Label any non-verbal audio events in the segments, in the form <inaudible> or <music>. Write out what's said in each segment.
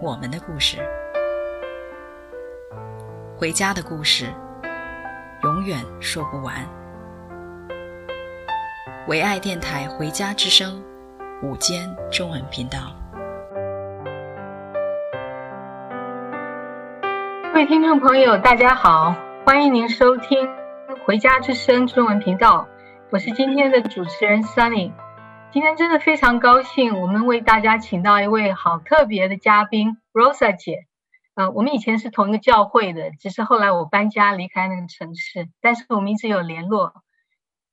我们的故事，回家的故事，永远说不完。唯爱电台《回家之声》午间中文频道，各位听众朋友，大家好，欢迎您收听《回家之声》中文频道，我是今天的主持人 Sunny。今天真的非常高兴，我们为大家请到一位好特别的嘉宾，Rosa 姐。呃，我们以前是同一个教会的，只是后来我搬家离开那个城市，但是我们一直有联络。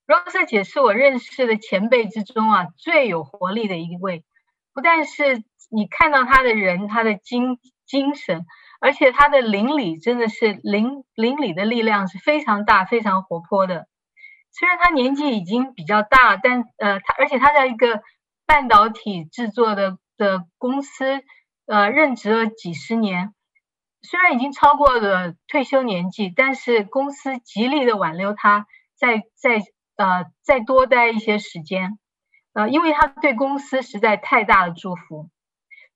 Rosa 姐是我认识的前辈之中啊最有活力的一位，不但是你看到她的人，她的精精神，而且她的邻里真的是邻邻里的力量是非常大、非常活泼的。虽然他年纪已经比较大，但呃，他而且他在一个半导体制作的的公司呃任职了几十年，虽然已经超过了退休年纪，但是公司极力的挽留他再再呃再多待一些时间，呃，因为他对公司实在太大的祝福。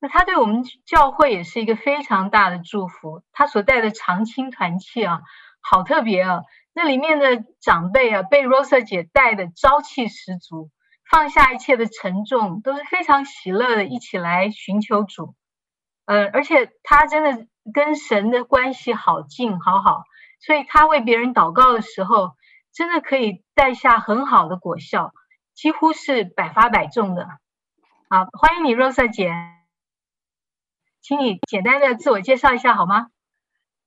那他对我们教会也是一个非常大的祝福。他所带的长青团契啊，好特别啊。那里面的长辈啊，被 Rosa 姐带的朝气十足，放下一切的沉重，都是非常喜乐的，一起来寻求主。呃，而且他真的跟神的关系好近，好好，所以他为别人祷告的时候，真的可以带下很好的果效，几乎是百发百中的。好，欢迎你，Rosa 姐，请你简单的自我介绍一下好吗？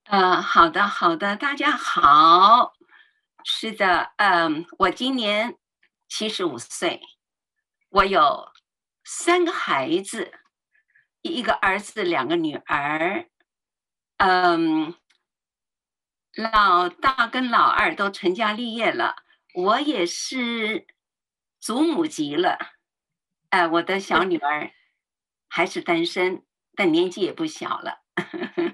呃，好的，好的，大家好。是的，嗯，我今年七十五岁，我有三个孩子，一个儿子，两个女儿，嗯，老大跟老二都成家立业了，我也是祖母级了，哎，我的小女儿还是单身，但年纪也不小了。<laughs>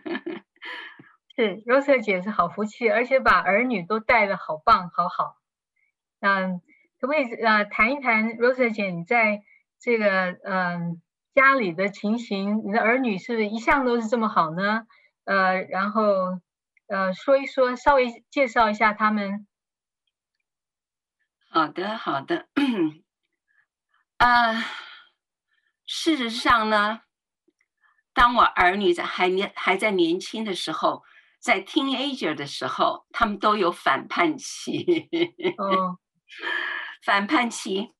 是 Rosa 姐是好福气，而且把儿女都带的好棒，好好。嗯，可不可以呃谈一谈 Rosa 姐你在这个嗯家里的情形？你的儿女是不是一向都是这么好呢？呃，然后呃说一说，稍微介绍一下他们。好的，好的。啊、呃，事实上呢，当我儿女在还年还在年轻的时候。在 teenager 的时候，他们都有反叛期，哦，<laughs> 反叛期。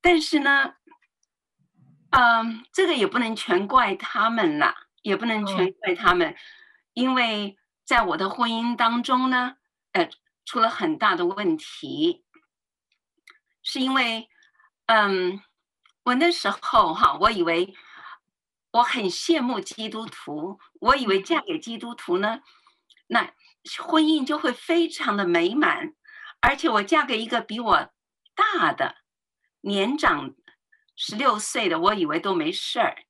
但是呢，嗯，这个也不能全怪他们啦，也不能全怪他们，因为在我的婚姻当中呢，呃，出了很大的问题，是因为，嗯，我那时候哈，我以为。我很羡慕基督徒，我以为嫁给基督徒呢，那婚姻就会非常的美满，而且我嫁给一个比我大的年长十六岁的，我以为都没事儿，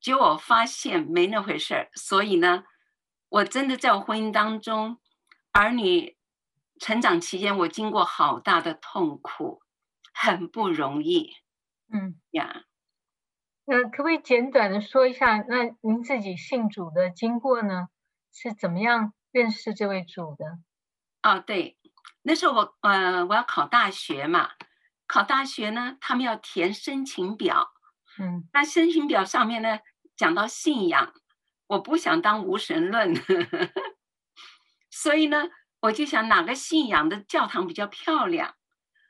结果我发现没那回事儿，所以呢，我真的在我婚姻当中，儿女成长期间，我经过好大的痛苦，很不容易，嗯呀。呃，可不可以简短的说一下，那您自己信主的经过呢？是怎么样认识这位主的？啊，对，那时候我呃我要考大学嘛，考大学呢，他们要填申请表，嗯，那申请表上面呢讲到信仰，我不想当无神论，<laughs> 所以呢，我就想哪个信仰的教堂比较漂亮，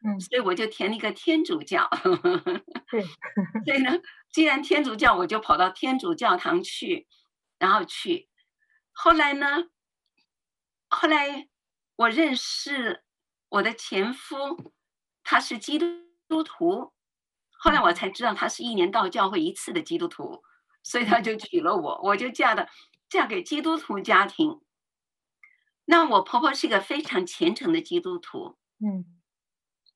嗯，所以我就填了一个天主教，<laughs> 对，所以呢。既然天主教，我就跑到天主教堂去，然后去。后来呢？后来我认识我的前夫，他是基督徒。后来我才知道，他是一年到教会一次的基督徒，所以他就娶了我，我就嫁的嫁给基督徒家庭。那我婆婆是一个非常虔诚的基督徒，嗯，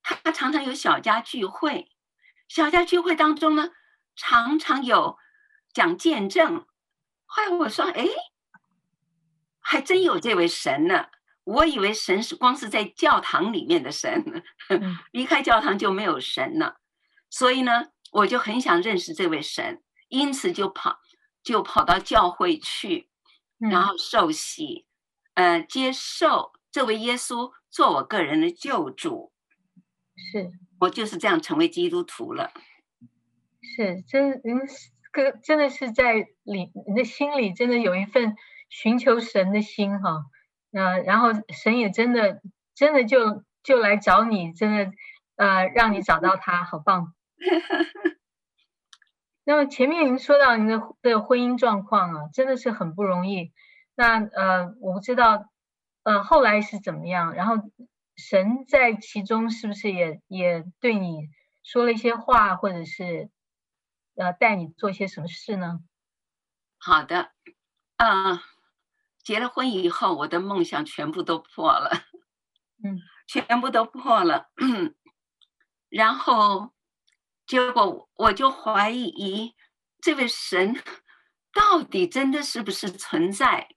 她常常有小家聚会，小家聚会当中呢，常常有讲见证。后来我说，哎，还真有这位神呢。我以为神是光是在教堂里面的神，<laughs> 离开教堂就没有神了。所以呢，我就很想认识这位神，因此就跑就跑到教会去，然后受洗，呃，接受这位耶稣做我个人的救主。是我就是这样成为基督徒了。是真，嗯，个真的是在里你的心里真的有一份寻求神的心哈。呃，然后神也真的真的就就来找你，真的呃，让你找到他，好棒。<laughs> 那么前面您说到您的的婚姻状况啊，真的是很不容易。那呃，我不知道呃后来是怎么样，然后神在其中是不是也也对你说了一些话，或者是呃带你做些什么事呢？好的，啊、uh。结了婚以后，我的梦想全部都破了，嗯，<laughs> 全部都破了，嗯，然后结果我就怀疑这位神 <laughs> 到底真的是不是存在，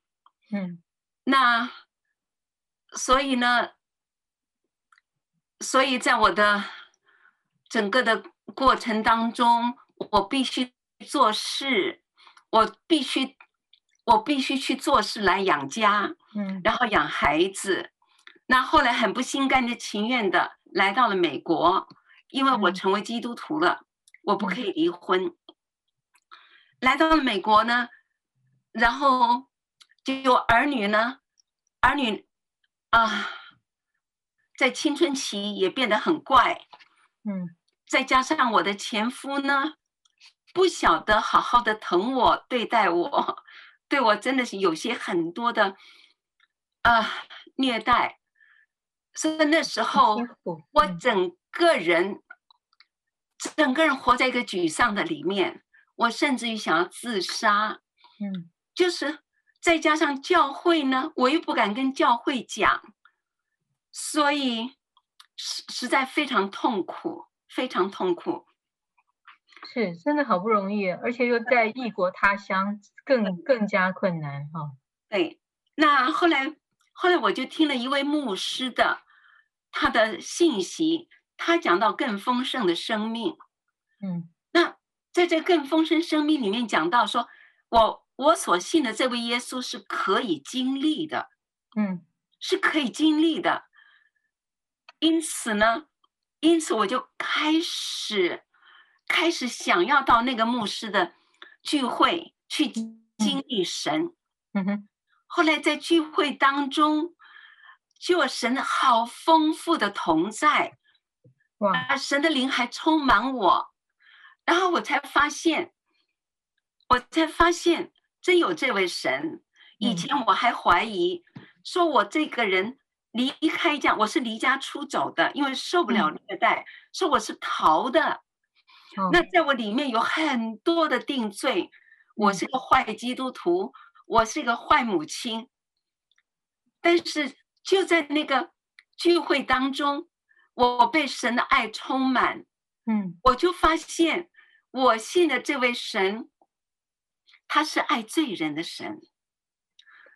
嗯，那所以呢，所以在我的整个的过程当中，我必须做事，我必须。我必须去做事来养家，嗯，然后养孩子。那后来很不心甘的情愿的来到了美国，因为我成为基督徒了，我不可以离婚。来到了美国呢，然后就有儿女呢，儿女啊，在青春期也变得很怪，嗯，再加上我的前夫呢，不晓得好好的疼我，对待我。对我真的是有些很多的啊、呃、虐待，所以那时候我整个人整个人活在一个沮丧的里面，我甚至于想要自杀。嗯，就是再加上教会呢，我又不敢跟教会讲，所以实实在非常痛苦，非常痛苦。是真的好不容易，而且又在异国他乡，更更加困难哈。对，那后来后来我就听了一位牧师的他的信息，他讲到更丰盛的生命。嗯，那在这更丰盛生命里面讲到说，我我所信的这位耶稣是可以经历的，嗯，是可以经历的。因此呢，因此我就开始。开始想要到那个牧师的聚会去经历神，嗯哼。后来在聚会当中，就有神好丰富的同在，哇！神的灵还充满我，然后我才发现，我才发现真有这位神。以前我还怀疑，说我这个人离开家，我是离家出走的，因为受不了虐待，说我是逃的。那在我里面有很多的定罪，我是个坏基督徒，我是个坏母亲。但是就在那个聚会当中，我被神的爱充满，嗯，我就发现我信的这位神，他是爱罪人的神，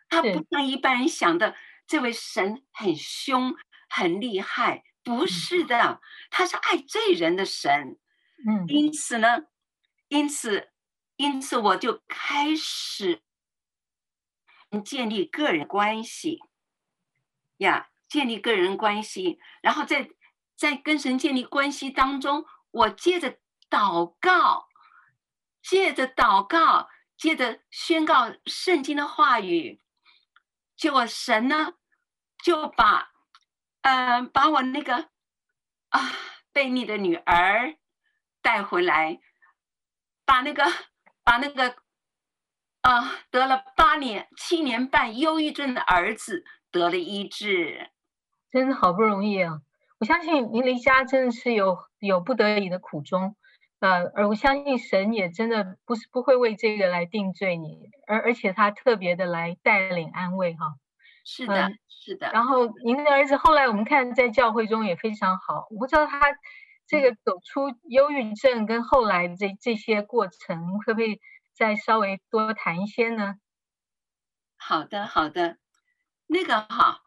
他不像一般人想的，这位神很凶很厉害，不是的，他是爱罪人的神。嗯，因此呢，因此，因此我就开始建立个人关系呀，建立个人关系，然后在在跟神建立关系当中，我借着祷告，借着祷告，借着宣告圣经的话语，结果神呢就把，呃，把我那个啊悖逆的女儿。带回来，把那个把那个啊、得了八年七年半忧郁症的儿子得了医治，真的好不容易啊！我相信您离家真的是有有不得已的苦衷，呃，而我相信神也真的不是不会为这个来定罪你，而而且他特别的来带领安慰哈。是的，嗯、是的。然后您的儿子后来我们看在教会中也非常好，我不知道他这个走出忧郁症跟后来这这些过程，可不可以再稍微多谈一些呢？好的，好的。那个哈，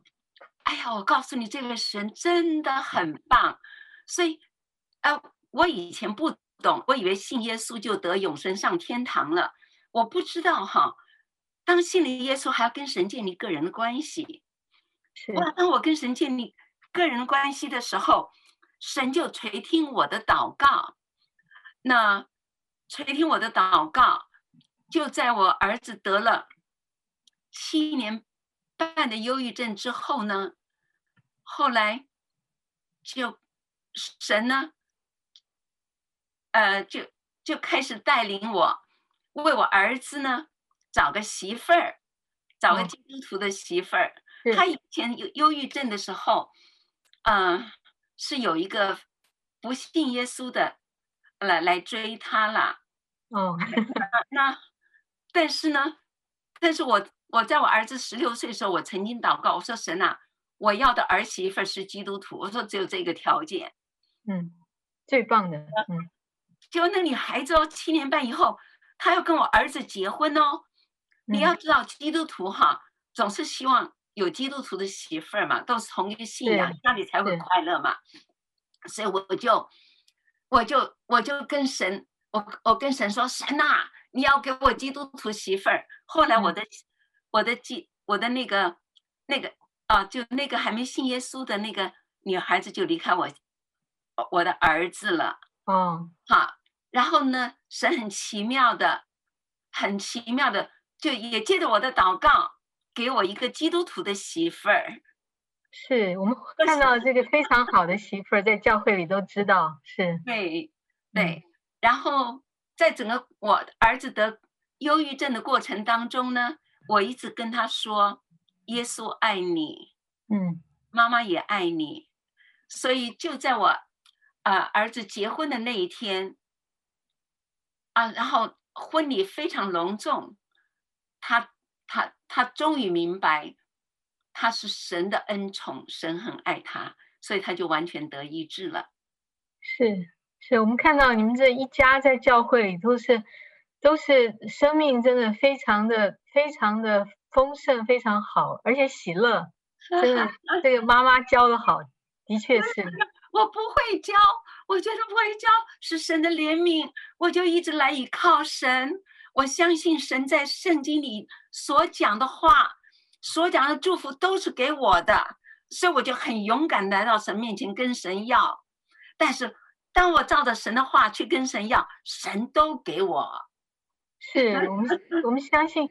哎呀，我告诉你，这个神真的很棒。所以，呃，我以前不。懂，我以为信耶稣就得永生上天堂了，我不知道哈。当信了耶稣，还要跟神建立个人的关系。是。哇，当我跟神建立个人关系的时候，神就垂听我的祷告。那垂听我的祷告，就在我儿子得了七年半的忧郁症之后呢，后来就神呢。呃，就就开始带领我，为我儿子呢找个媳妇儿，找个基督徒的媳妇儿。嗯、他以前有忧郁症的时候，嗯、呃，是有一个不信耶稣的来来追他了。哦，那但是呢，但是我我在我儿子十六岁的时候，我曾经祷告，我说神啊，我要的儿媳妇是基督徒。我说只有这个条件。嗯，最棒的。嗯。结果那女孩子哦，七年半以后，她要跟我儿子结婚哦。你要知道，基督徒哈，总是希望有基督徒的媳妇儿嘛，都是同一个信仰，家里才会快乐嘛。所以我就，我就，我就跟神，我我跟神说，神呐，你要给我基督徒媳妇儿。后来我的，我的基，我的那个那个啊，就那个还没信耶稣的那个女孩子就离开我，我的儿子了。哦，好。然后呢，神很奇妙的，很奇妙的，就也借着我的祷告，给我一个基督徒的媳妇儿。是我们 <laughs> 看到这个非常好的媳妇儿，在教会里都知道是。对对，然后在整个我儿子得忧郁症的过程当中呢，我一直跟他说，耶稣爱你，嗯，妈妈也爱你，所以就在我啊、呃、儿子结婚的那一天。啊，然后婚礼非常隆重，他他他终于明白，他是神的恩宠，神很爱他，所以他就完全得医治了。是是，我们看到你们这一家在教会里都是都是生命，真的非常的非常的丰盛，非常好，而且喜乐，真的这个妈妈教的好，的确是。<laughs> 我不会教，我觉得不会教是神的怜悯，我就一直来依靠神。我相信神在圣经里所讲的话，所讲的祝福都是给我的，所以我就很勇敢来到神面前跟神要。但是当我照着神的话去跟神要，神都给我。是我们，<laughs> 我们相信，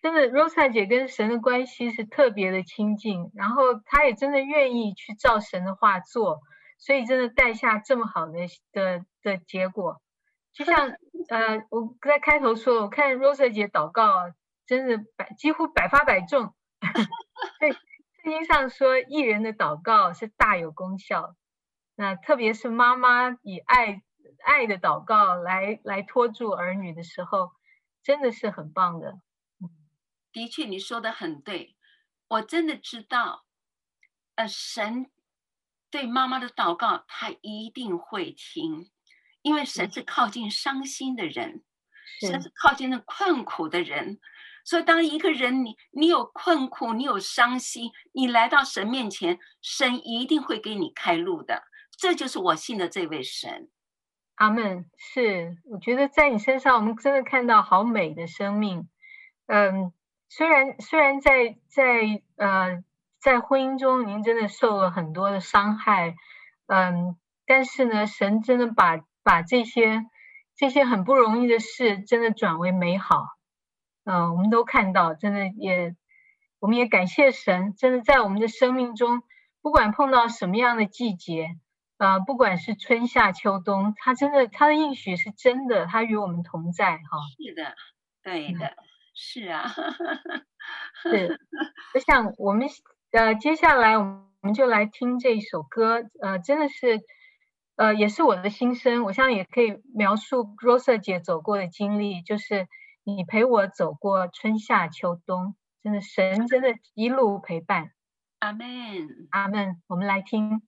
真的，Rosa 姐跟神的关系是特别的亲近，然后她也真的愿意去照神的话做。所以真的带下这么好的的的结果，就像 <laughs> 呃我在开头说，我看 Rose 姐祷告，真的百几乎百发百中。<laughs> 对，圣经上说，艺人的祷告是大有功效。那特别是妈妈以爱爱的祷告来来托住儿女的时候，真的是很棒的。的确，你说的很对，我真的知道，呃，神。对妈妈的祷告，他一定会听，因为神是靠近伤心的人，神是靠近那困苦的人。所以，当一个人你你有困苦，你有伤心，你来到神面前，神一定会给你开路的。这就是我信的这位神。阿门。是，我觉得在你身上，我们真的看到好美的生命。嗯，虽然虽然在在呃。在婚姻中，您真的受了很多的伤害，嗯，但是呢，神真的把把这些这些很不容易的事，真的转为美好，嗯，我们都看到，真的也，我们也感谢神，真的在我们的生命中，不管碰到什么样的季节，呃，不管是春夏秋冬，他真的他的应许是真的，他与我们同在，哈，是的，对的，嗯、是啊，是，我想我们。呃，接下来我们就来听这一首歌，呃，真的是呃，也是我的心声。我相信也可以描述 Rosa 姐走过的经历，就是你陪我走过春夏秋冬，真的神真的一路陪伴。阿门，阿门。我们来听。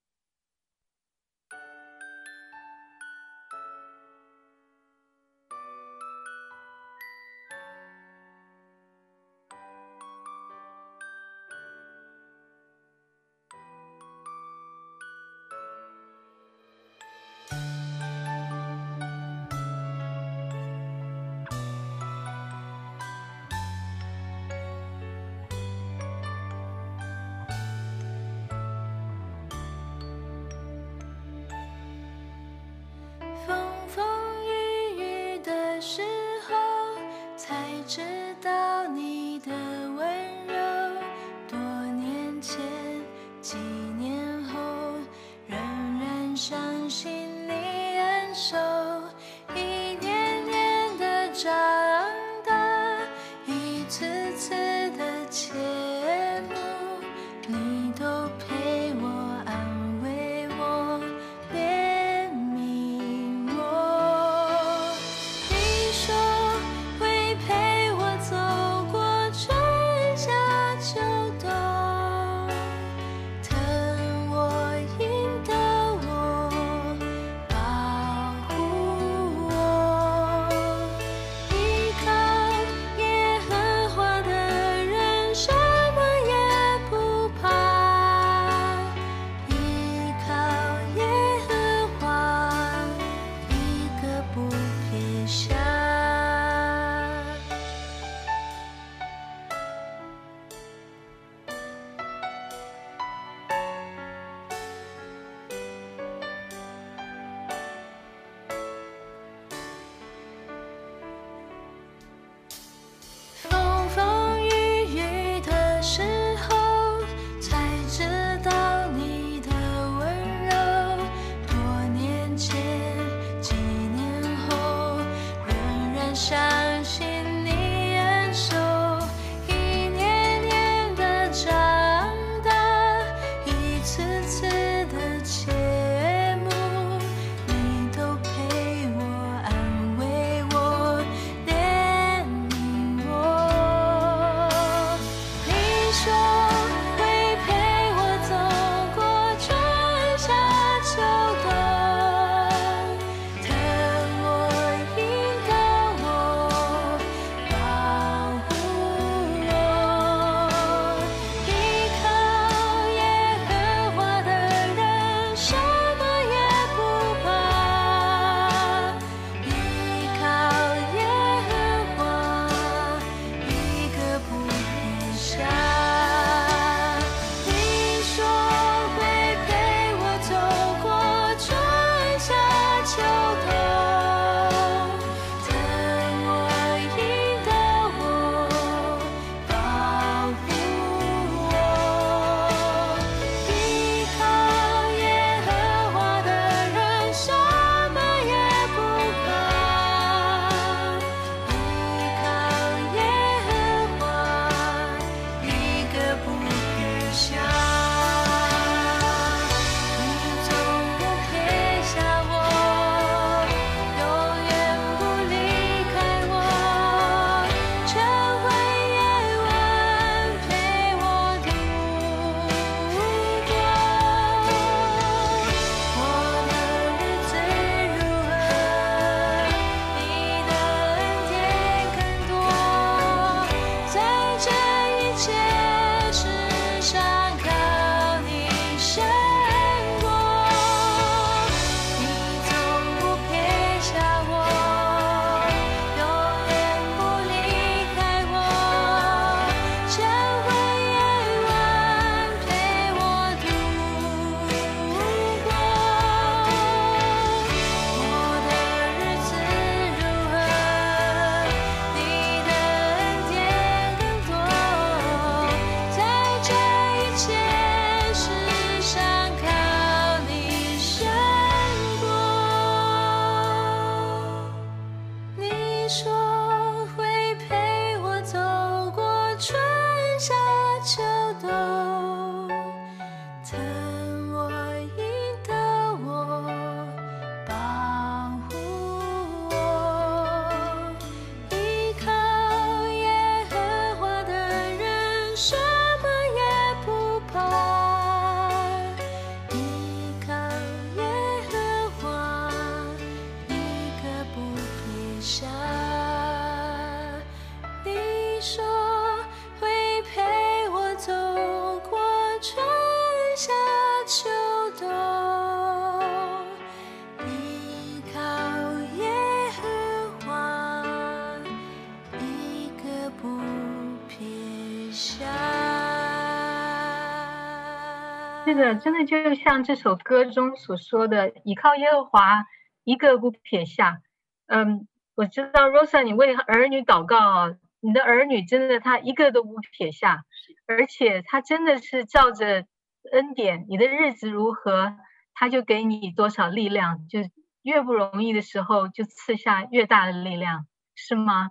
的，真的就像这首歌中所说的，倚靠耶和华，一个不撇下。嗯，我知道 Rosa，你为儿女祷告啊，你的儿女真的他一个都不撇下，而且他真的是照着恩典，你的日子如何，他就给你多少力量，就越不容易的时候就赐下越大的力量，是吗？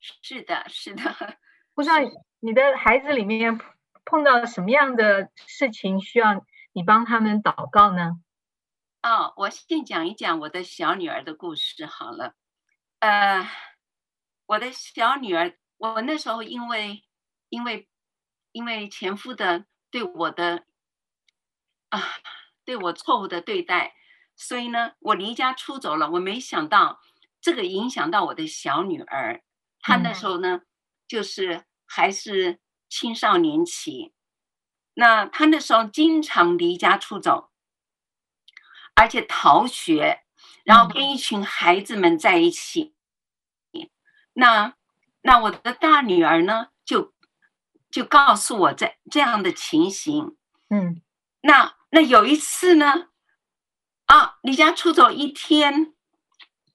是的，是的。<laughs> 不知道你的孩子里面。碰到什么样的事情需要你帮他们祷告呢？哦，我先讲一讲我的小女儿的故事好了。呃，我的小女儿，我那时候因为因为因为前夫的对我的啊对我错误的对待，所以呢，我离家出走了。我没想到这个影响到我的小女儿，她那时候呢，嗯、就是还是。青少年期，那他那时候经常离家出走，而且逃学，然后跟一群孩子们在一起。嗯、那那我的大女儿呢，就就告诉我这这样的情形。嗯，那那有一次呢，啊，离家出走一天，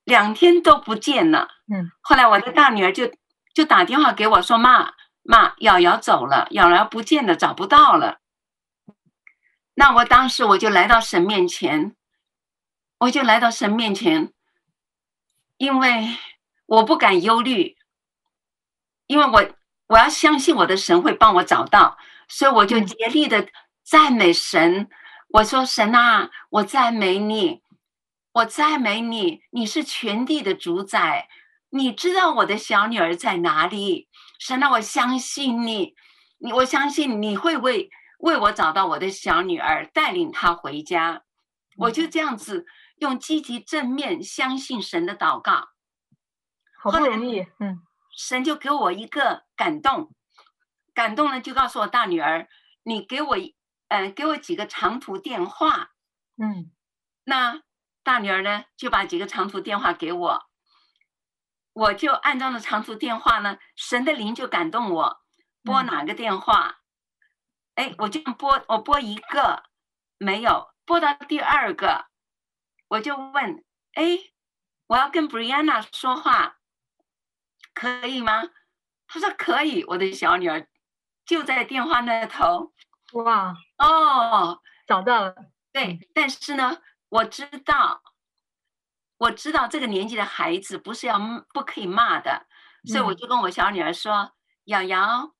两天都不见了。嗯，后来我的大女儿就就打电话给我说：“妈。”妈，瑶瑶走了，瑶瑶不见了，找不到了。那我当时我就来到神面前，我就来到神面前，因为我不敢忧虑，因为我我要相信我的神会帮我找到，所以我就竭力的赞美神。我说：“神啊，我赞美你，我赞美你，你是全地的主宰，你知道我的小女儿在哪里。”神啊，我相信你，你我相信你会为为我找到我的小女儿，带领她回家。我就这样子用积极正面相信神的祷告，好不容易，嗯，神就给我一个感动，感动了就告诉我大女儿，你给我，嗯、呃，给我几个长途电话，嗯，那大女儿呢就把几个长途电话给我。我就按照了长途电话呢，神的灵就感动我，拨哪个电话？哎，我就拨，我拨一个，没有，拨到第二个，我就问，哎，我要跟 Brianna 说话，可以吗？他说可以，我的小女儿就在电话那头。哇，哦，找到了。对，但是呢，我知道。我知道这个年纪的孩子不是要不可以骂的，所以我就跟我小女儿说：“瑶瑶，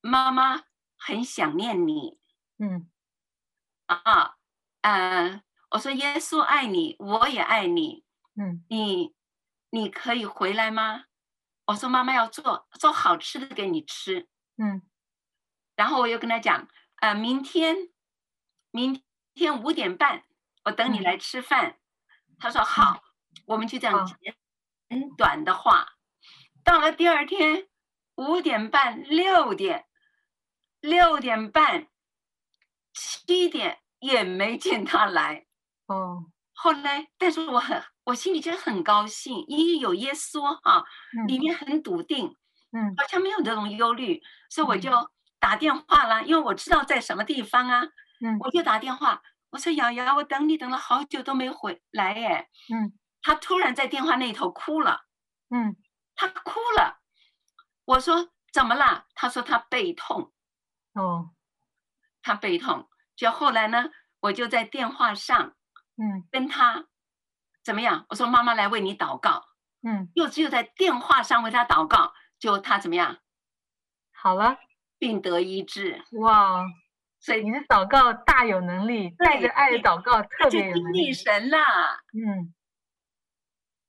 妈妈很想念你。”嗯，啊，嗯，我说耶稣爱你，我也爱你。嗯，你你可以回来吗？我说妈妈要做做好吃的给你吃。嗯，然后我又跟他讲：“呃，明天明天五点半，我等你来吃饭。”他说好。我们就这样简很短的话，到了第二天五点半、六点、六点半、七点也没见他来。哦，后来，但是我很，我心里真的很高兴，因为有耶稣啊，里面很笃定，嗯，好像没有这种忧虑，所以我就打电话了，因为我知道在什么地方啊，嗯，我就打电话，我说瑶瑶，我等你等了好久都没回来耶，嗯。他突然在电话那头哭了，嗯，他哭了。我说怎么了？他说他背痛。哦，他背痛。就后来呢，我就在电话上，嗯，跟他怎么样？我说妈妈来为你祷告。嗯，又只有在电话上为他祷告，就他怎么样？好了，病得医治。哇，所以你的祷告大有能力，带着爱的祷告特别有能力。神啦，嗯。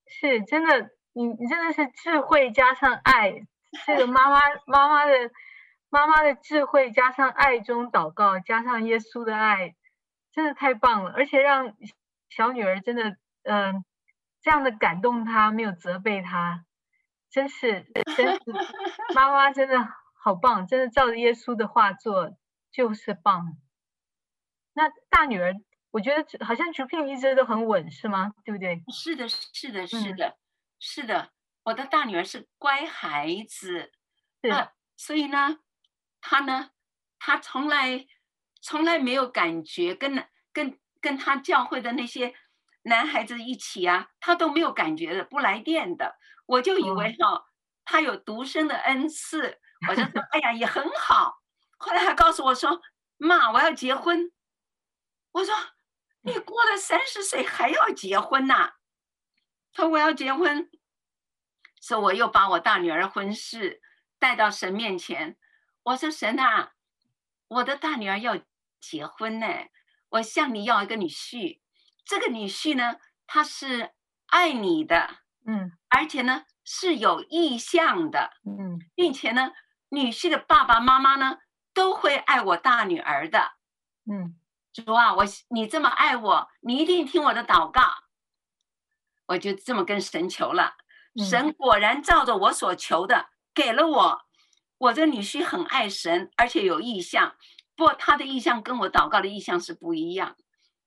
是真的，你你真的是智慧加上爱，这个妈妈 <laughs> 妈妈的妈妈的智慧加上爱中祷告，加上耶稣的爱，真的太棒了，而且让小女儿真的嗯、呃、这样的感动她，没有责备她，真是真是 <laughs> 妈妈真的好棒，真的照着耶稣的话做就是棒。那大女儿。我觉得好像 Jupin 一直都很稳，是吗？对不对？是的，是的，是的，嗯、是的。我的大女儿是乖孩子，是、呃，所以呢，她呢，她从来从来没有感觉跟跟跟他教会的那些男孩子一起啊，他都没有感觉的，不来电的。我就以为哈，他有独生的恩赐，我就说 <laughs> 哎呀也很好。后来他告诉我说，妈，我要结婚。我说你过了三十岁还要结婚呐？他说我要结婚，所以我又把我大女儿婚事带到神面前。我说神啊，我的大女儿要结婚呢，我向你要一个女婿。这个女婿呢，他是爱你的，嗯，而且呢是有意向的，嗯，并且呢，女婿的爸爸妈妈呢都会爱我大女儿的，嗯，主啊，我你这么爱我，你一定听我的祷告。我就这么跟神求了，神果然照着我所求的给了我。我这女婿很爱神，而且有意向，不过他的意向跟我祷告的意向是不一样。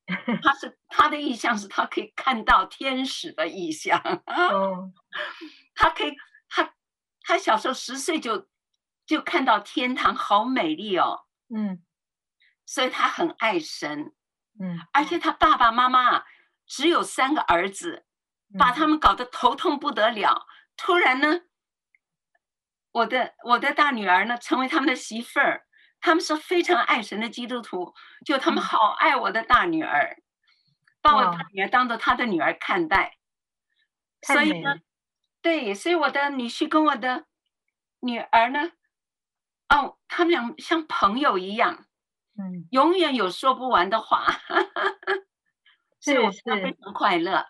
<laughs> 他是他的意向是他可以看到天使的意向。哦，<laughs> 他可以他他小时候十岁就就看到天堂好美丽哦。嗯，所以他很爱神。嗯，而且他爸爸妈妈只有三个儿子。把他们搞得头痛不得了。突然呢，我的我的大女儿呢，成为他们的媳妇儿。他们是非常爱神的基督徒，就他们好爱我的大女儿，把我大女儿当做他的女儿看待。所以呢，对，所以我的女婿跟我的女儿呢，哦，他们俩像朋友一样，嗯，永远有说不完的话，<laughs> 是是，是非常快乐。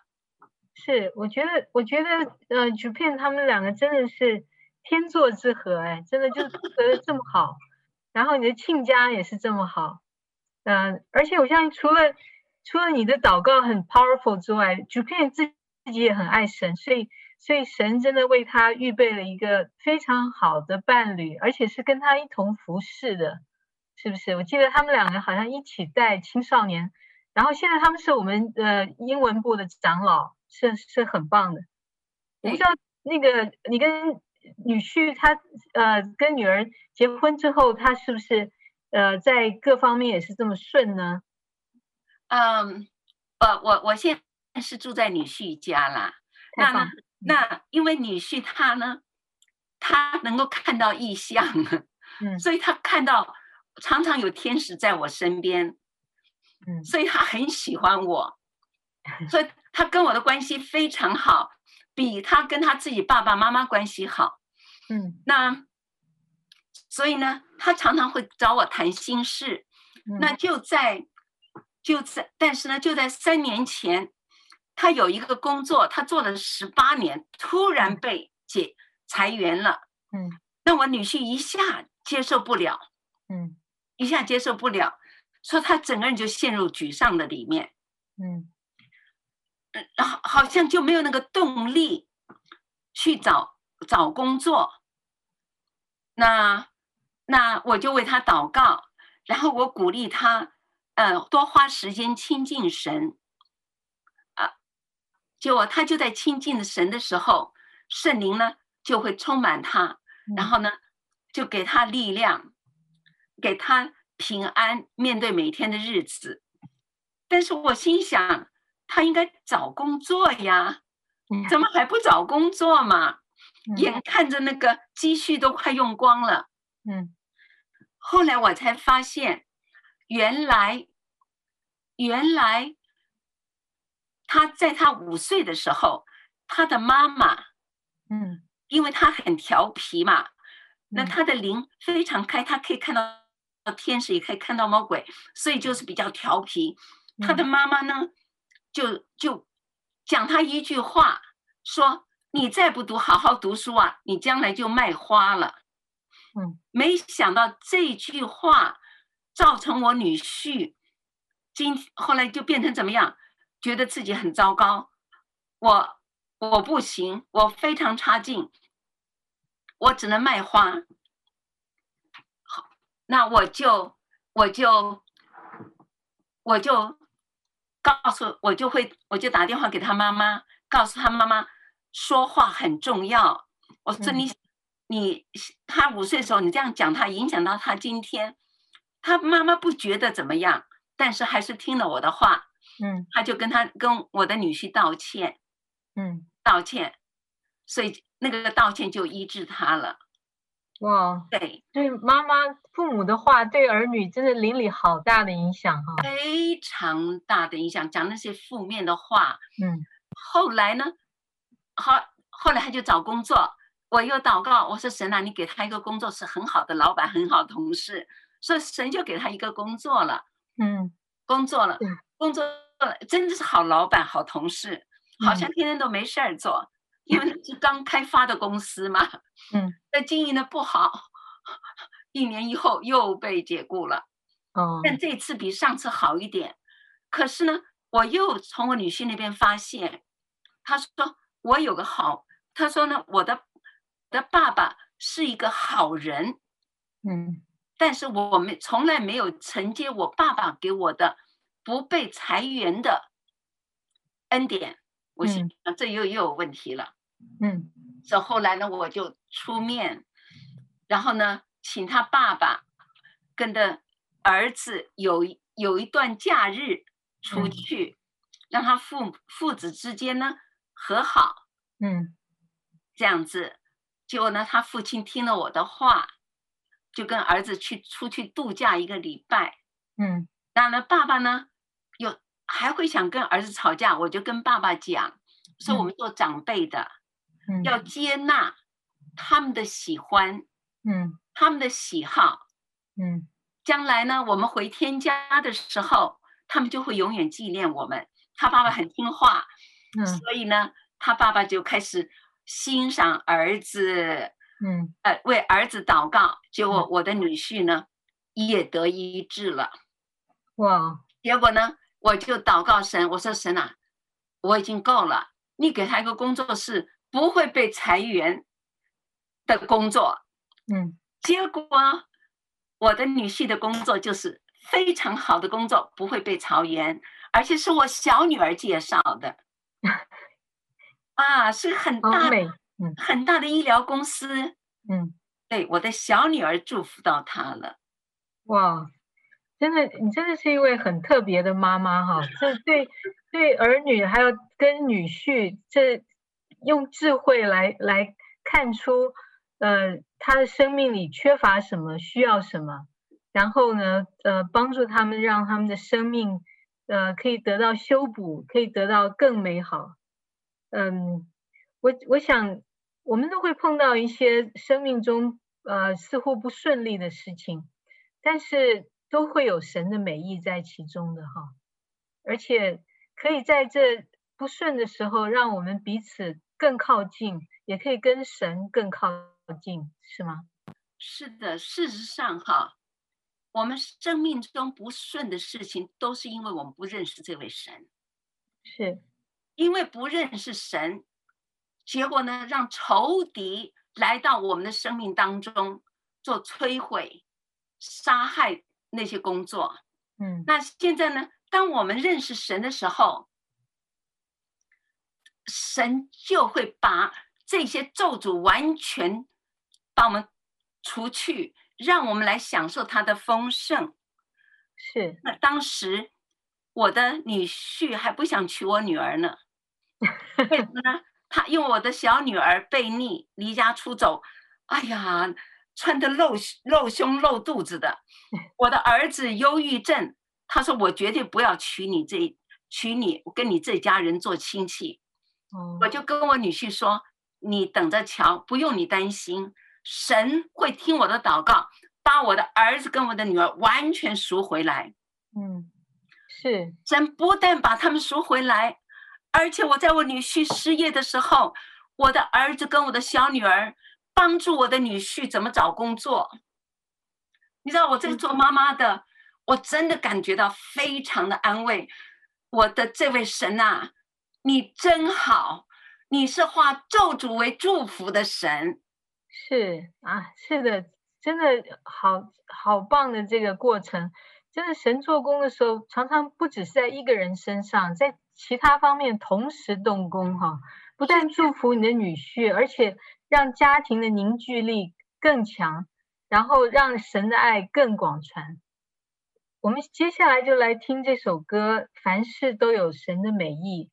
是，我觉得，我觉得，呃，Julian 他们两个真的是天作之合，哎，真的就是合的这么好。然后你的亲家也是这么好，嗯、呃，而且我相信除了除了你的祷告很 powerful 之外，Julian 自自己也很爱神，所以所以神真的为他预备了一个非常好的伴侣，而且是跟他一同服侍的，是不是？我记得他们两个好像一起带青少年，然后现在他们是我们呃英文部的长老。是是很棒的，我不知道那个你跟女婿他呃跟女儿结婚之后，他是不是呃在各方面也是这么顺呢？嗯，呃，我我现在是住在女婿家啦。那呢，那因为女婿他呢，他能够看到异象，嗯，所以他看到常常有天使在我身边，嗯，所以他很喜欢我，<laughs> 所以。他跟我的关系非常好，比他跟他自己爸爸妈妈关系好。嗯，那所以呢，他常常会找我谈心事。嗯、那就在就在，但是呢，就在三年前，他有一个工作，他做了十八年，突然被解裁员了。嗯，那我女婿一下接受不了。嗯，一下接受不了，所以他整个人就陷入沮丧的里面。嗯。嗯，好，好像就没有那个动力去找找工作。那那我就为他祷告，然后我鼓励他，呃，多花时间亲近神。啊，结果他就在亲近神的时候，圣灵呢就会充满他，然后呢就给他力量，给他平安，面对每天的日子。但是我心想。他应该找工作呀，<laughs> 怎么还不找工作嘛？嗯、眼看着那个积蓄都快用光了。嗯，后来我才发现，原来，原来他在他五岁的时候，他的妈妈，嗯，因为他很调皮嘛，那他的灵非常开，他可以看到天使，也可以看到魔鬼，所以就是比较调皮。他的妈妈呢？就就讲他一句话，说你再不读好好读书啊，你将来就卖花了。嗯，没想到这句话造成我女婿今后来就变成怎么样？觉得自己很糟糕，我我不行，我非常差劲，我只能卖花。好，那我就我就我就。告诉我就会，我就打电话给他妈妈，告诉他妈妈说话很重要。我说你，你他五岁的时候你这样讲他，影响到他今天。他妈妈不觉得怎么样，但是还是听了我的话，嗯，他就跟他跟我的女婿道歉，嗯，道歉，所以那个道歉就医治他了。哇，对，对，妈妈父母的话对儿女真的邻里好大的影响哈，非常大的影响，讲那些负面的话，嗯，后来呢，好，后来他就找工作。我又祷告，我说神啊，你给他一个工作是很好的老板，很好的同事，所以神就给他一个工作了。嗯，工作了，嗯、工作了，真的是好老板、好同事，好像天天都没事儿做，嗯、因为是刚开发的公司嘛。<laughs> 嗯，那经营的不好，一年以后又被解雇了。哦，但这次比上次好一点。可是呢，我又从我女婿那边发现，他说我有个好，他说呢，我的。的爸爸是一个好人，嗯，但是我们从来没有承接我爸爸给我的不被裁员的恩典，我想这又又有问题了，嗯，所以后来呢，我就出面，然后呢，请他爸爸跟着儿子有有一段假日出去，让他父父子之间呢和好，嗯，这样子。结果呢，他父亲听了我的话，就跟儿子去出去度假一个礼拜。嗯，然后呢，爸爸呢，有还会想跟儿子吵架，我就跟爸爸讲，说我们做长辈的，嗯，要接纳他们的喜欢，嗯，他们的喜好，嗯，将来呢，我们回天家的时候，他们就会永远纪念我们。他爸爸很听话，嗯，所以呢，他爸爸就开始。欣赏儿子，嗯，呃，为儿子祷告，结果我的女婿呢，也得医治了。哇！结果呢，我就祷告神，我说神啊，我已经够了，你给他一个工作是不会被裁员的工作。嗯，结果我的女婿的工作就是非常好的工作，不会被裁员，而且是我小女儿介绍的。<laughs> 啊，是很大的，嗯，很大的医疗公司，嗯，对，我的小女儿祝福到她了，哇，真的，你真的是一位很特别的妈妈哈，这对对儿女还有跟女婿，这用智慧来来看出，呃，他的生命里缺乏什么，需要什么，然后呢，呃，帮助他们，让他们的生命，呃，可以得到修补，可以得到更美好。嗯，我我想，我们都会碰到一些生命中呃似乎不顺利的事情，但是都会有神的美意在其中的哈，而且可以在这不顺的时候，让我们彼此更靠近，也可以跟神更靠近，是吗？是的，事实上哈，我们生命中不顺的事情，都是因为我们不认识这位神，是。因为不认识神，结果呢，让仇敌来到我们的生命当中做摧毁、杀害那些工作。嗯，那现在呢，当我们认识神的时候，神就会把这些咒诅完全把我们除去，让我们来享受他的丰盛。是。那当时我的女婿还不想娶我女儿呢。<laughs> 为什么呢？他因为我的小女儿被逆离家出走，哎呀，穿的露露胸露肚子的。<laughs> 我的儿子忧郁症，他说我绝对不要娶你这娶你，跟你这家人做亲戚。我就跟我女婿说，你等着瞧，不用你担心，神会听我的祷告，把我的儿子跟我的女儿完全赎回来。嗯，是神不但把他们赎回来。而且我在我女婿失业的时候，我的儿子跟我的小女儿帮助我的女婿怎么找工作。你知道我这个做妈妈的，我真的感觉到非常的安慰。我的这位神啊，你真好，你是化咒诅为祝福的神。是啊，是的，真的好好棒的这个过程。真的神做工的时候，常常不只是在一个人身上，在。其他方面同时动工哈，不但祝福你的女婿，而且让家庭的凝聚力更强，然后让神的爱更广传。我们接下来就来听这首歌，凡事都有神的美意。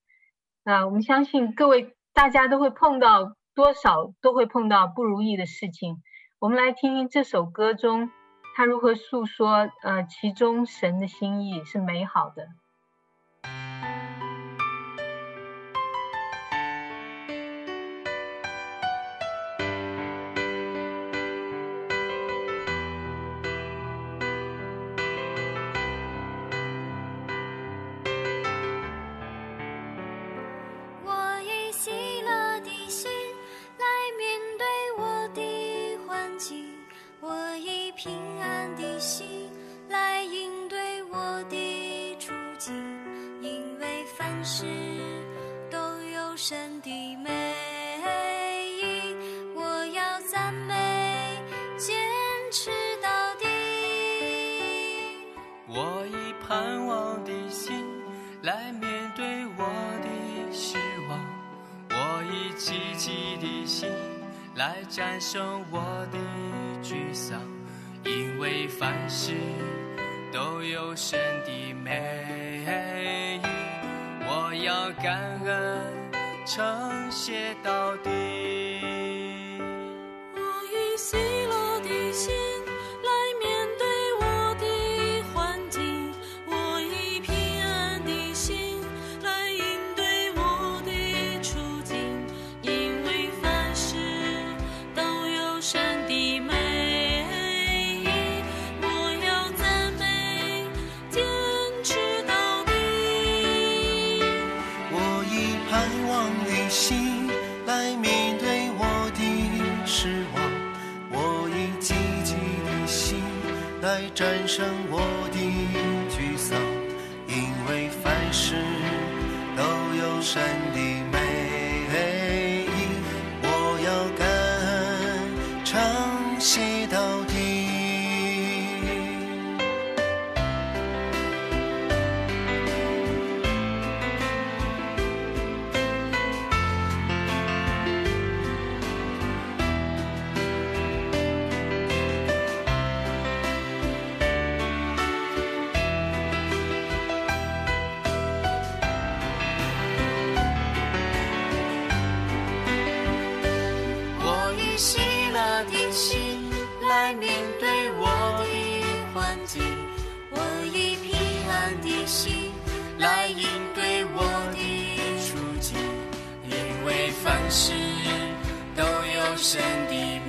啊，我们相信各位大家都会碰到多少都会碰到不如意的事情。我们来听听这首歌中，他如何诉说，呃，其中神的心意是美好的。来战胜我的沮丧，因为凡事都有神的美意。我要感恩，称谢到底。喜乐的心来面对我的环境，我以平安的心来应对我的处境，因为凡事都有神的。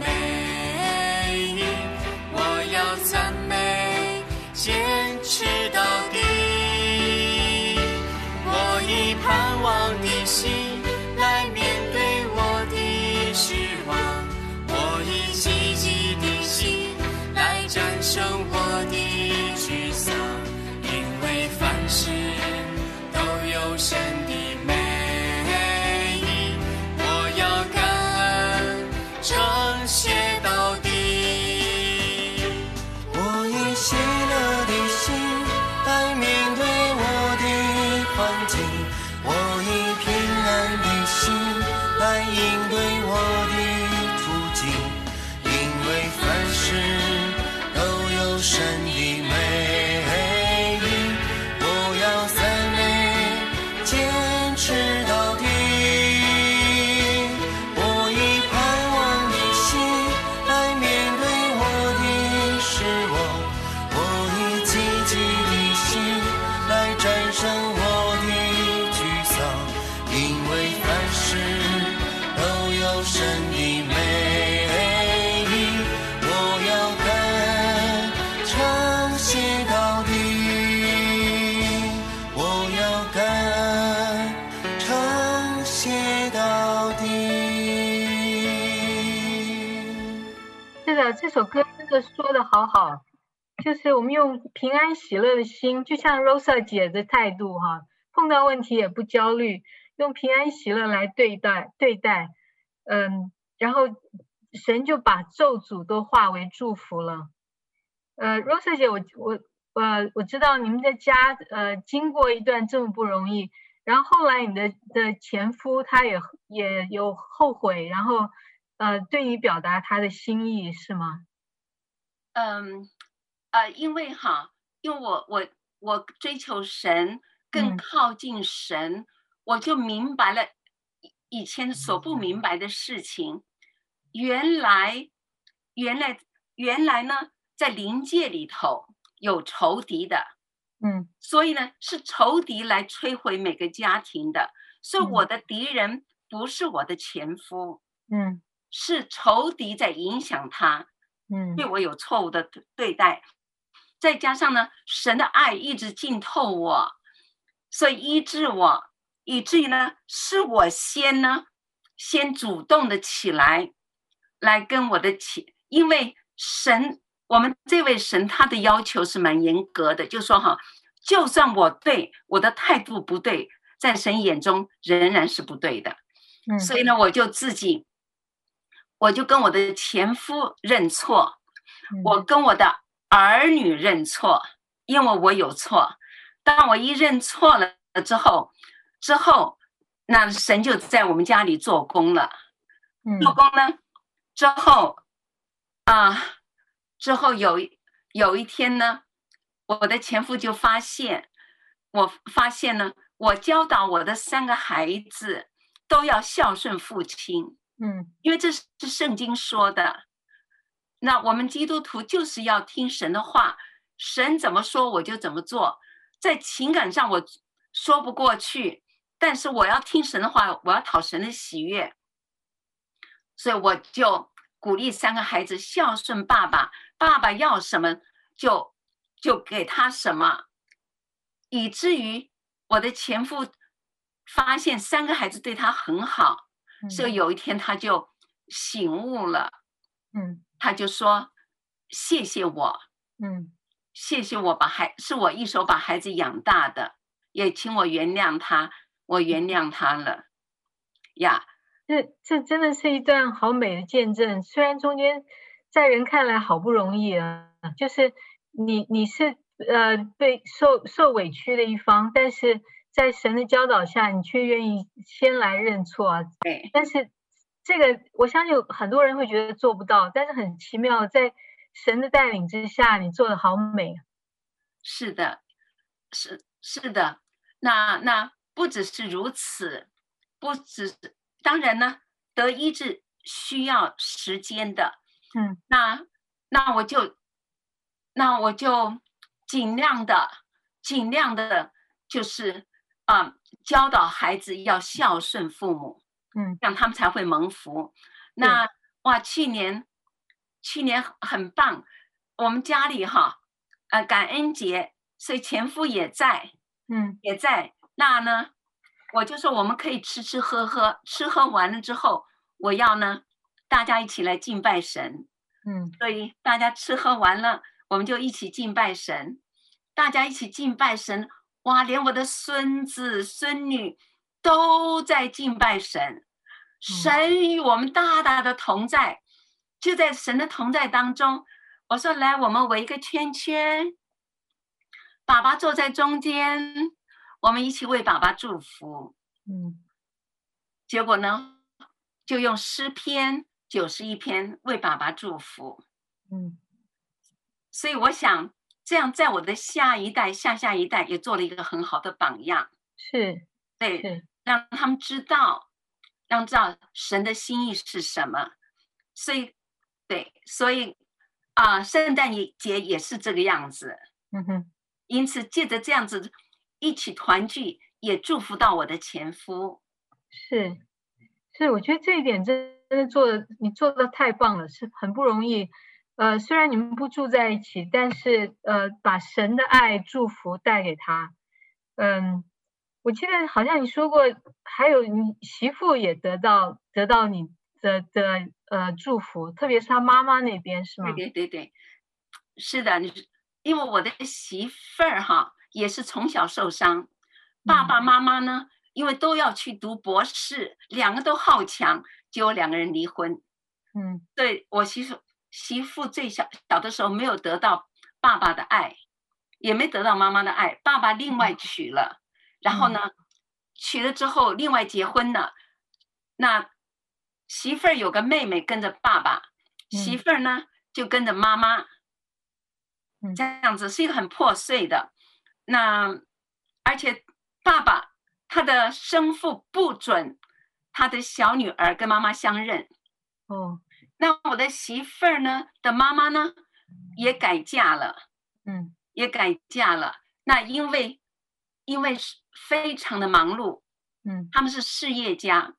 生活。这首歌真的说的好好，就是我们用平安喜乐的心，就像 Rosa 姐的态度哈，碰到问题也不焦虑，用平安喜乐来对待对待，嗯，然后神就把咒诅都化为祝福了。呃，Rosa 姐，我我呃我知道你们在家呃经过一段这么不容易，然后后来你的的前夫他也也有后悔，然后。呃，对你表达他的心意是吗？嗯，呃，因为哈，因为我我我追求神，更靠近神，嗯、我就明白了以前所不明白的事情。原来，原来，原来呢，在灵界里头有仇敌的，嗯，所以呢，是仇敌来摧毁每个家庭的。所以我的敌人不是我的前夫，嗯，是仇敌在影响他，嗯，对我有错误的对待。再加上呢，神的爱一直浸透我，所以医治我，以至于呢，是我先呢，先主动的起来，来跟我的起，因为神，我们这位神他的要求是蛮严格的，就说哈，就算我对我的态度不对，在神眼中仍然是不对的，嗯，所以呢，我就自己，我就跟我的前夫认错，嗯，我跟我的。儿女认错，因为我有错。当我一认错了之后，之后那神就在我们家里做工了。做工呢，之后啊，之后有有一天呢，我的前夫就发现，我发现呢，我教导我的三个孩子都要孝顺父亲。嗯，因为这是圣经说的。那我们基督徒就是要听神的话，神怎么说我就怎么做。在情感上我说不过去，但是我要听神的话，我要讨神的喜悦。所以我就鼓励三个孩子孝顺爸爸，爸爸要什么就就给他什么，以至于我的前夫发现三个孩子对他很好，所以有一天他就醒悟了。嗯。他就说：“谢谢我，嗯，谢谢我把孩是我一手把孩子养大的，也请我原谅他，我原谅他了。呀，这这真的是一段好美的见证。虽然中间在人看来好不容易啊，就是你你是呃被受受委屈的一方，但是在神的教导下，你却愿意先来认错啊。对，但是。”这个我相信有很多人会觉得做不到，但是很奇妙，在神的带领之下，你做的好美。是的，是是的，那那不只是如此，不只是当然呢，得医治需要时间的。嗯，那那我就那我就尽量的尽量的，就是啊、呃，教导孩子要孝顺父母。嗯，这样他们才会蒙福。那哇，去年去年很棒，我们家里哈，呃，感恩节，所以前夫也在，嗯，也在。那呢，我就说我们可以吃吃喝喝，吃喝完了之后，我要呢，大家一起来敬拜神。嗯，所以大家吃喝完了，我们就一起敬拜神。大家一起敬拜神，哇，连我的孙子孙女。都在敬拜神，神与我们大大的同在，就在神的同在当中。我说：“来，我们围一个圈圈，爸爸坐在中间，我们一起为爸爸祝福。”嗯，结果呢，就用诗篇九十一篇为爸爸祝福。嗯，所以我想这样，在我的下一代、下下一代也做了一个很好的榜样。是，对。是让他们知道，让知道神的心意是什么。所以，对，所以啊、呃，圣诞节也是这个样子。嗯哼。因此，借着这样子一起团聚，也祝福到我的前夫。是，是，我觉得这一点真真的做的，你做的太棒了，是很不容易。呃，虽然你们不住在一起，但是呃，把神的爱、祝福带给他。嗯。我记得好像你说过，还有你媳妇也得到得到你的的呃祝福，特别是他妈妈那边是吗？对对对，是的，你因为我的媳妇儿哈也是从小受伤，爸爸妈妈呢因为都要去读博士，两个都好强，结果两个人离婚。嗯，对我媳妇媳妇最小小的时候没有得到爸爸的爱，也没得到妈妈的爱，爸爸另外娶了。然后呢，娶了之后，另外结婚了。那媳妇儿有个妹妹跟着爸爸，媳妇儿呢就跟着妈妈。这样子是一个很破碎的。那而且爸爸他的生父不准他的小女儿跟妈妈相认。哦，那我的媳妇儿呢的妈妈呢也改嫁了，嗯，也改嫁了。那因为因为是非常的忙碌，嗯，他们是事业家，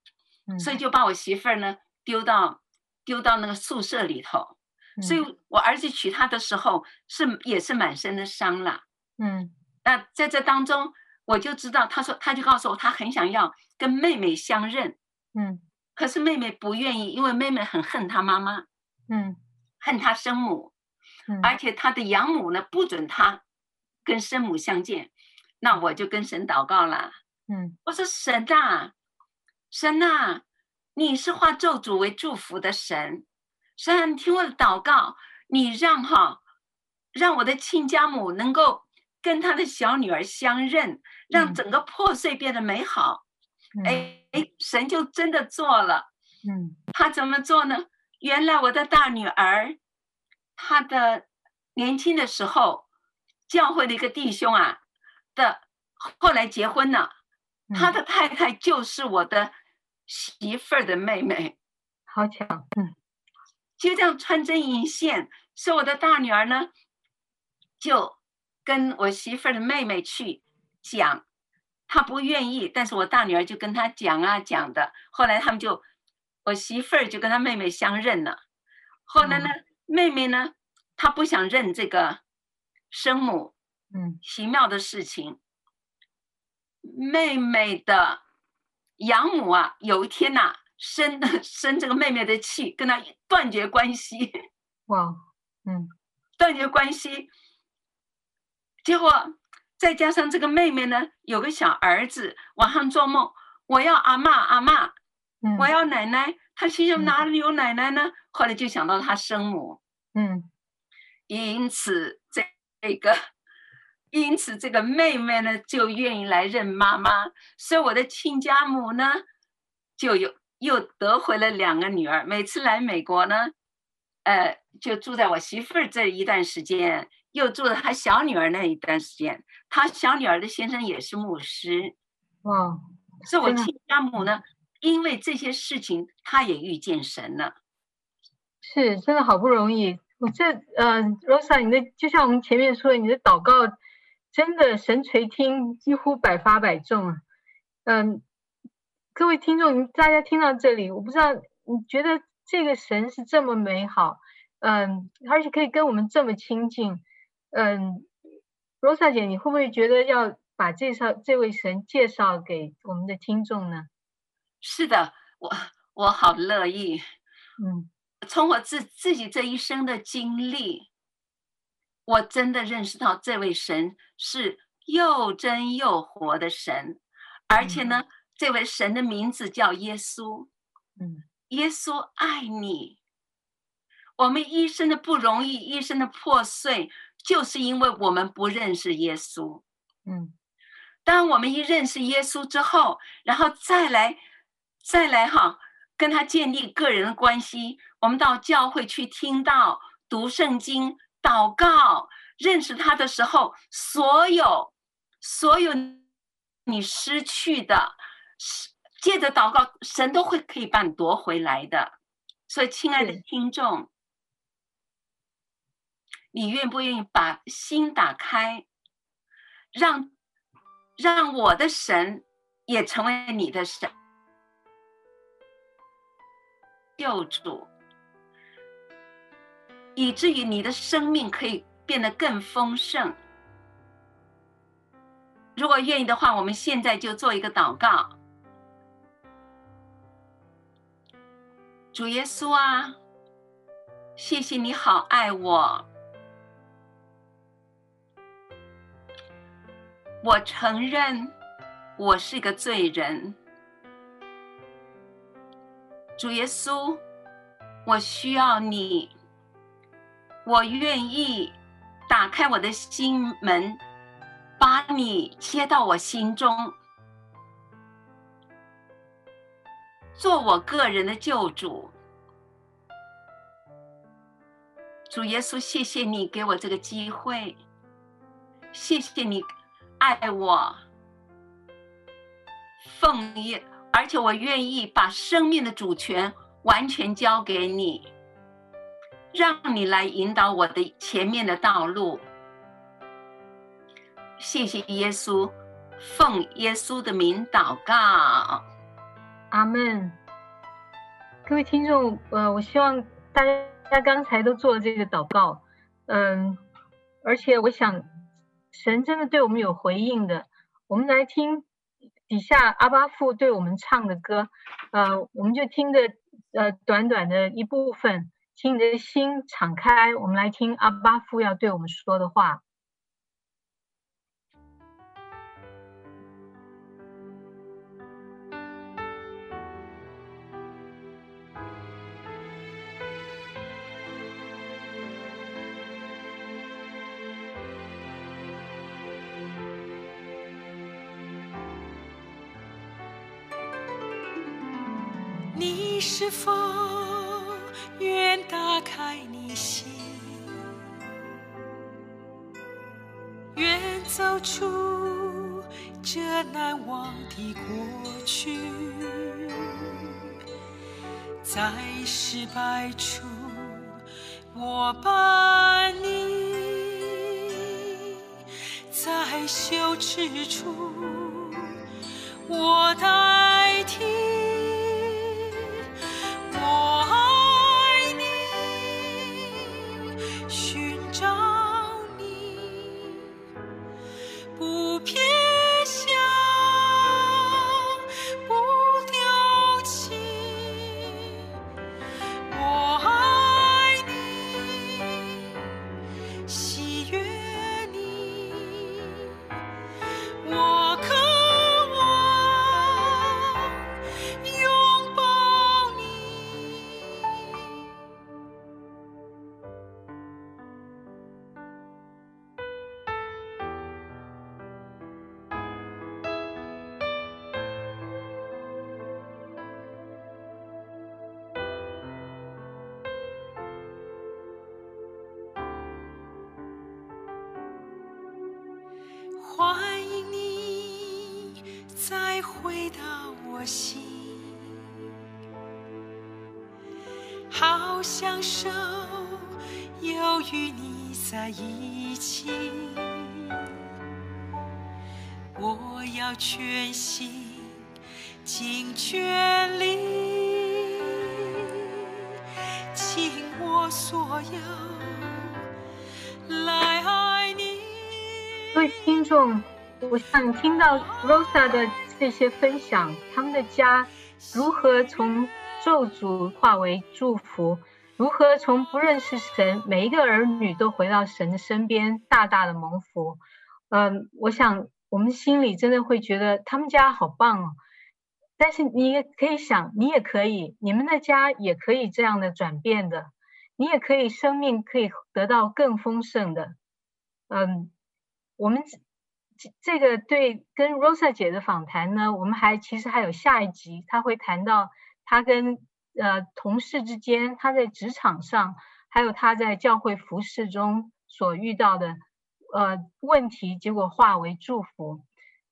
嗯，所以就把我媳妇儿呢丢到丢到那个宿舍里头。嗯，所以我儿子娶她的时候是也是满身的伤啦。嗯，那在这当中我就知道，他说他就告诉我，他很想要跟妹妹相认，嗯。可是妹妹不愿意，因为妹妹很恨她妈妈，嗯，恨她生母，嗯，而且她的养母呢不准她跟生母相见。那我就跟神祷告了，嗯，我说神啊，神啊，你是化咒诅为祝福的神，神啊，你听我的祷告，你让哈，让我的亲家母能够跟她的小女儿相认，让整个破碎变得美好。嗯，哎。哎，神就真的做了。嗯，他怎么做呢？原来我的大女儿，她的年轻的时候，教会的一个弟兄啊的，后来结婚了，他的太太就是我的媳妇儿的妹妹。好巧，嗯，就这样穿针引线，所以我的大女儿呢，就跟我媳妇儿的妹妹去讲。他不愿意，但是我大女儿就跟他讲啊讲的。后来他们就，我媳妇儿就跟他妹妹相认了。后来呢，嗯、妹妹呢，她不想认这个生母。嗯，奇妙的事情。妹妹的养母啊，有一天呐、啊，生生这个妹妹的气，跟她断绝关系。哇，嗯，断绝关系，结果。再加上这个妹妹呢，有个小儿子，晚上做梦，我要阿嬷阿嬷，我要奶奶。他心想哪里有奶奶呢？嗯、后来就想到他生母，嗯，因此这个，因此这个妹妹呢就愿意来认妈妈，所以我的亲家母呢就有又得回了两个女儿。每次来美国呢，呃，就住在我媳妇儿这一段时间。又住了他小女儿那一段时间，他小女儿的先生也是牧师，哇！所以我亲家母呢，因为这些事情，他也遇见神了。是，真的好不容易。我这，呃，Rosa，你的就像我们前面说的，你的祷告真的神垂听，几乎百发百中啊。嗯，各位听众，大家听到这里，我不知道你觉得这个神是这么美好，嗯，而且可以跟我们这么亲近。嗯，罗萨姐，你会不会觉得要把介绍这位神介绍给我们的听众呢？是的，我我好乐意。嗯，从我自自己这一生的经历，我真的认识到这位神是又真又活的神，而且呢，嗯、这位神的名字叫耶稣。嗯，耶稣爱你。我们一生的不容易，一生的破碎。就是因为我们不认识耶稣，嗯，当我们一认识耶稣之后，然后再来，再来哈，跟他建立个人的关系。我们到教会去听到、读圣经、祷告，认识他的时候，所有所有你失去的，借着祷告，神都会可以把你夺回来的。所以，亲爱的听众。你愿不愿意把心打开，让让我的神也成为你的神，救主，以至于你的生命可以变得更丰盛。如果愿意的话，我们现在就做一个祷告。主耶稣啊，谢谢你好爱我。我承认我是个罪人，主耶稣，我需要你，我愿意打开我的心门，把你接到我心中，做我个人的救主。主耶稣，谢谢你给我这个机会，谢谢你爱我，奉耶，而且我愿意把生命的主权完全交给你，让你来引导我的前面的道路。谢谢耶稣，奉耶稣的名祷告，阿门。各位听众，呃，我希望大家刚才都做了这个祷告，嗯，而且我想神真的对我们有回应的。我们来听底下阿巴父对我们唱的歌，呃，我们就听着呃短短的一部分，请你的心敞开，我们来听阿巴父要对我们说的话。是否愿打开你心，愿走出这难忘的过去，在失败处我伴你，在羞耻处我代替。全心尽全力，尽我所有来爱你。各位听众，我想听到 Rosa 的。这些分享，他们的家如何从咒诅化为祝福，如何从不认识神，每一个儿女都回到神的身边，大大的蒙福。嗯，我想我们心里真的会觉得他们家好棒哦。但是你也可以想，你也可以，你们的家也可以这样的转变的，你也可以生命可以得到更丰盛的。嗯，我们。这这个对跟 Rosa 姐的访谈呢，我们还其实还有下一集，她会谈到她跟呃同事之间，她在职场上，还有她在教会服侍中所遇到的呃问题，结果化为祝福。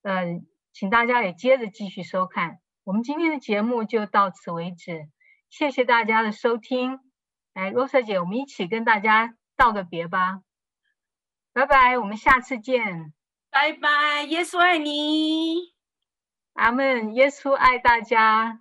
呃，请大家也接着继续收看。我们今天的节目就到此为止，谢谢大家的收听。来，Rosa 姐，我们一起跟大家道个别吧，拜拜，我们下次见。拜拜，耶稣爱你，阿门，耶稣爱大家。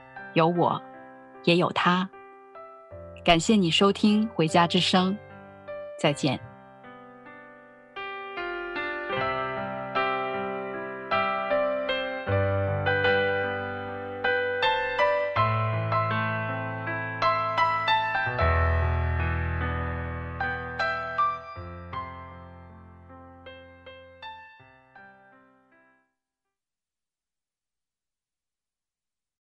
有我，也有他。感谢你收听《回家之声》，再见。